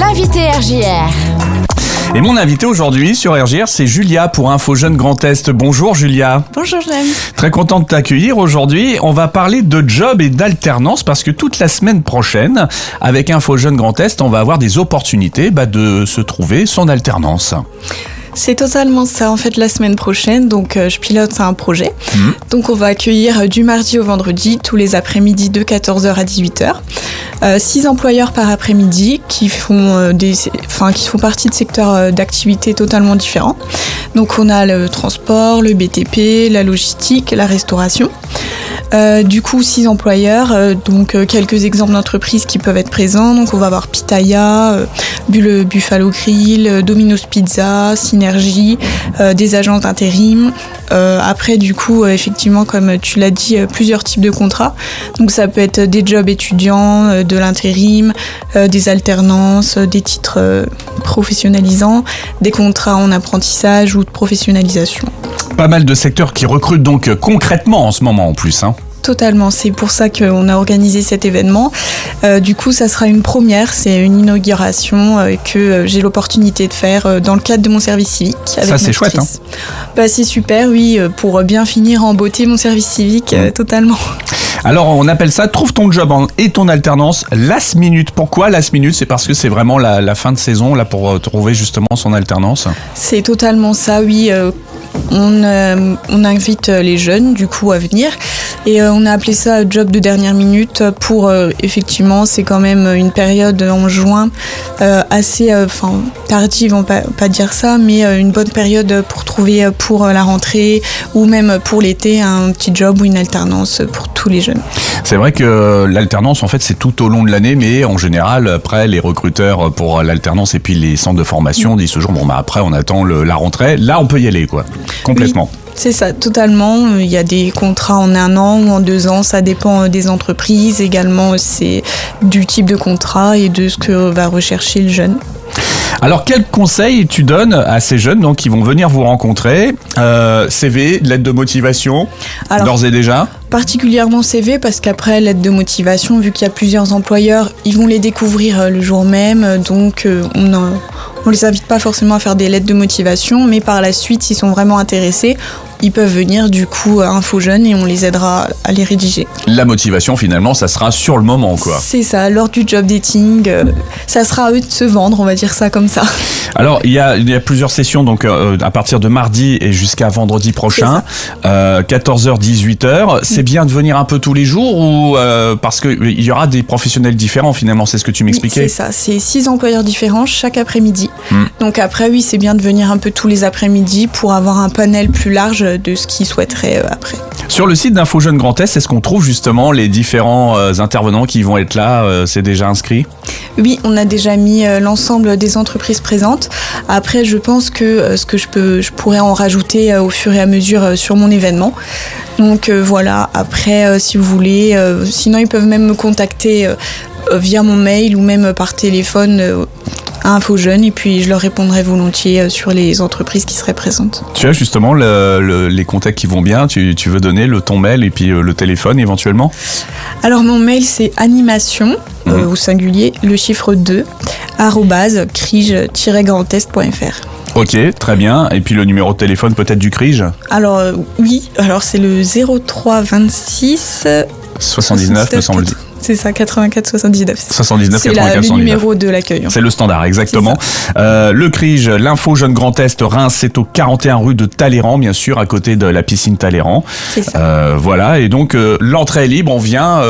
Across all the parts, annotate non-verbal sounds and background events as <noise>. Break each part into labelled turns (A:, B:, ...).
A: l'invité RJR.
B: Et mon invité aujourd'hui sur RGR, c'est Julia pour Info Jeune Grand Est. Bonjour Julia.
C: Bonjour Jem.
B: Très content de t'accueillir aujourd'hui. On va parler de job et d'alternance parce que toute la semaine prochaine, avec Info Jeune Grand Est, on va avoir des opportunités bah, de se trouver son alternance.
C: C'est totalement ça. En fait, la semaine prochaine, donc euh, je pilote un projet.
B: Mhm.
C: Donc, on va accueillir euh, du mardi au vendredi, tous les après-midi de 14h à 18h. Euh, six employeurs par après-midi qui font euh, des, enfin, qui font partie de secteurs euh, d'activité totalement différents. Donc, on a le transport, le BTP, la logistique, la restauration. Du coup, six employeurs, donc quelques exemples d'entreprises qui peuvent être présents. Donc, on va avoir Pitaya, Bu- Buffalo Grill, Domino's Pizza, Synergie, euh, des agences d'intérim. Euh, après, du coup, euh, effectivement, comme tu l'as dit, plusieurs types de contrats. Donc, ça peut être des jobs étudiants, de l'intérim, des alternances, des titres professionnalisants, des contrats en apprentissage ou de professionnalisation.
B: Pas mal de secteurs qui recrutent donc concrètement en ce moment en plus. Hein.
C: Totalement, c'est pour ça qu'on a organisé cet événement. Euh, du coup, ça sera une première, c'est une inauguration euh, que euh, j'ai l'opportunité de faire euh, dans le cadre de mon service civique. Avec
B: Ça, c'est chouette, hein.
C: Bah, c'est super, oui, pour bien finir en beauté mon service civique,
B: Mm.
C: totalement.
B: Alors on appelle ça trouve ton job et ton alternance last minute. Pourquoi last minute? C'est parce que c'est vraiment la, la fin de saison là pour trouver justement son alternance.
C: C'est totalement ça, oui. on, on invite les jeunes du coup à venir et euh, on a appelé ça job de dernière minute pour euh, effectivement c'est quand même une période en juin euh, assez enfin tardive on va pas dire ça mais une bonne période pour trouver pour la rentrée ou même pour l'été un petit job ou une alternance pour tous les jeunes.
B: C'est vrai que l'alternance en fait c'est tout au long de l'année, mais en général après les recruteurs pour l'alternance et puis les centres de formation disent toujours bon bah après on attend la rentrée. Là on peut y aller quoi, complètement.
C: C'est ça, totalement. Il y a des contrats en un an ou en deux ans, ça dépend euh, des entreprises. Également, c'est du type de contrat et de ce que va rechercher le jeune.
B: Alors quels conseils tu donnes à ces jeunes donc qui vont venir vous rencontrer? Euh, CV, lettre de motivation, d'ores et déjà?
C: particulièrement CV, parce qu'après, l'aide de motivation, vu qu'il y a plusieurs employeurs, ils vont les découvrir euh, le jour même. euh, Donc, euh, on ne on les invite pas forcément à faire des lettres de motivation, mais par la suite, s'ils sont vraiment intéressés, ils peuvent venir du coup à Info Jeune et on les aidera à les rédiger.
B: La motivation finalement ça sera sur le moment quoi.
C: C'est ça, lors du job dating, euh, ça sera à eux de se vendre, on va dire ça comme ça.
B: Alors il y a, il y a plusieurs sessions donc euh, à partir de mardi et jusqu'à vendredi prochain, euh, 14h 18h. C'est bien de venir un peu tous les jours ou euh, parce que il y aura des professionnels différents finalement, c'est ce que tu
C: Oui,
B: m'expliquais?
C: C'est ça, c'est six employeurs différents chaque après-midi.
B: Hmm.
C: Donc après, oui, c'est bien de venir un peu tous les après-midi pour avoir un panel plus large de ce qu'ils souhaiteraient euh, après.
B: Sur le site d'Info Jeune Grand Est, est-ce qu'on trouve justement les différents euh, intervenants qui vont être là euh, C'est déjà inscrit?
C: Oui, on a déjà mis euh, l'ensemble des entreprises présentes. Après, je pense que euh, ce que je peux, je pourrais en rajouter euh, au fur et à mesure euh, sur mon événement. Donc euh, voilà. Après, euh, si vous voulez, euh, sinon ils peuvent même me contacter euh, euh, via mon mail ou même par téléphone. À Info Jeune et puis je leur répondrai volontiers euh, sur les entreprises qui seraient présentes.
B: Tu as justement le- le- les contacts qui vont bien. Tu, tu veux donner le ton mail et puis euh, le téléphone éventuellement?
C: Alors mon mail c'est animation euh,
B: Mhm.
C: au singulier le chiffre 2 arrobase crige-grandest.fr.
B: Ok, très bien. Et puis le numéro de téléphone peut-être du CRIGE?
C: Alors euh, oui, alors c'est le 03 26
B: 79 me semble-t-il.
C: C'est ça 84 79.
B: 79
C: C'est la-
B: 84
C: le
B: 79.
C: numéro de l'accueil.
B: C'est le standard, exactement. Euh, le CRIGE, l'info Jeune Grand Est, Reims, c'est au 41 rue de Talleyrand, bien sûr, à côté de la piscine Talleyrand.
C: C'est ça.
B: Euh, voilà, et donc euh, l'entrée est libre, on vient.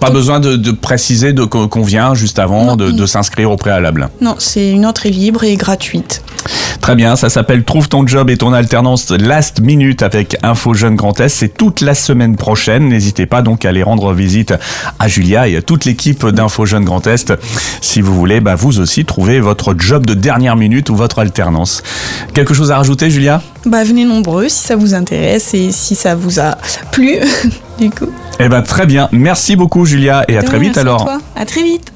B: Pas besoin de, de préciser de, qu'on qu'on vient juste avant
C: Non.
B: de, de s'inscrire au préalable.
C: Non, c'est une entrée libre et gratuite.
B: Très bien, ça s'appelle Trouve ton job et ton alternance last minute avec Info Jeune Grand Est. C'est toute la semaine prochaine. N'hésitez pas donc à aller rendre visite à Julia et à toute l'équipe d'Info Jeune Grand Est. Si vous voulez, bah, vous aussi trouver votre job de dernière minute ou votre alternance. Quelque chose à rajouter, Julia?
C: Bah venez nombreux si ça vous intéresse et si ça vous a plu <laughs> du coup.
B: Eh ben très bien. Merci beaucoup, Julia, et à très vite
C: à
B: alors.
C: toi. À très vite.